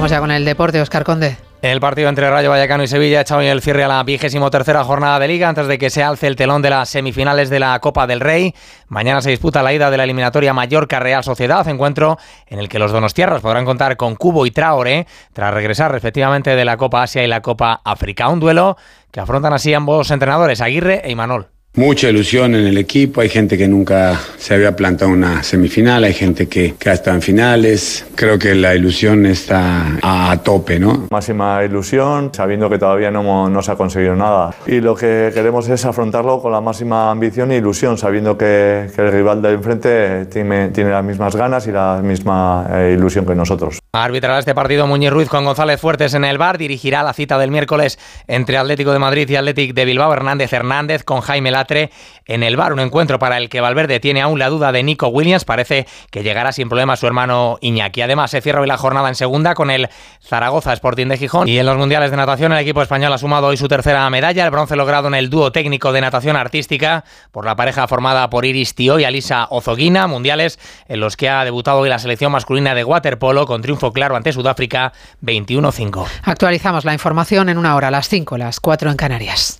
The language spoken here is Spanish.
Vamos ya con el deporte, Oscar Conde. El partido entre Rayo Vallecano y Sevilla ha echado el cierre a la vigésimo tercera jornada de Liga antes de que se alce el telón de las semifinales de la Copa del Rey. Mañana se disputa la ida de la eliminatoria Mallorca-Real Sociedad, encuentro en el que los donostiarras podrán contar con Cubo y Traore tras regresar respectivamente de la Copa Asia y la Copa África. Un duelo que afrontan así ambos entrenadores, Aguirre e Imanol. Mucha ilusión en el equipo, hay gente que nunca se había plantado una semifinal, hay gente que, que ha estado en finales, creo que la ilusión está a, tope, ¿no? Máxima ilusión, sabiendo que todavía no, no, se ha conseguido nada. Y lo que queremos es afrontarlo con la máxima ambición e ilusión, sabiendo que, que el rival de enfrente tiene, tiene, las mismas ganas y la misma eh, ilusión que nosotros. Arbitrará este partido Muñiz Ruiz con González Fuertes en el bar, dirigirá la cita del miércoles entre Atlético de Madrid y Atlético de Bilbao, Hernández Hernández con Jaime en el bar. Un encuentro para el que Valverde tiene aún la duda de Nico Williams. Parece que llegará sin problema su hermano Iñaki. Además, se cierra hoy la jornada en segunda con el Zaragoza Sporting de Gijón. Y en los mundiales de natación, el equipo español ha sumado hoy su tercera medalla. El bronce logrado en el dúo técnico de natación artística por la pareja formada por Iris Tío y Alisa Ozoguina. Mundiales en los que ha debutado hoy la selección masculina de waterpolo con triunfo claro ante Sudáfrica 21-5. Actualizamos la información en una hora, a las 5, las 4 en Canarias.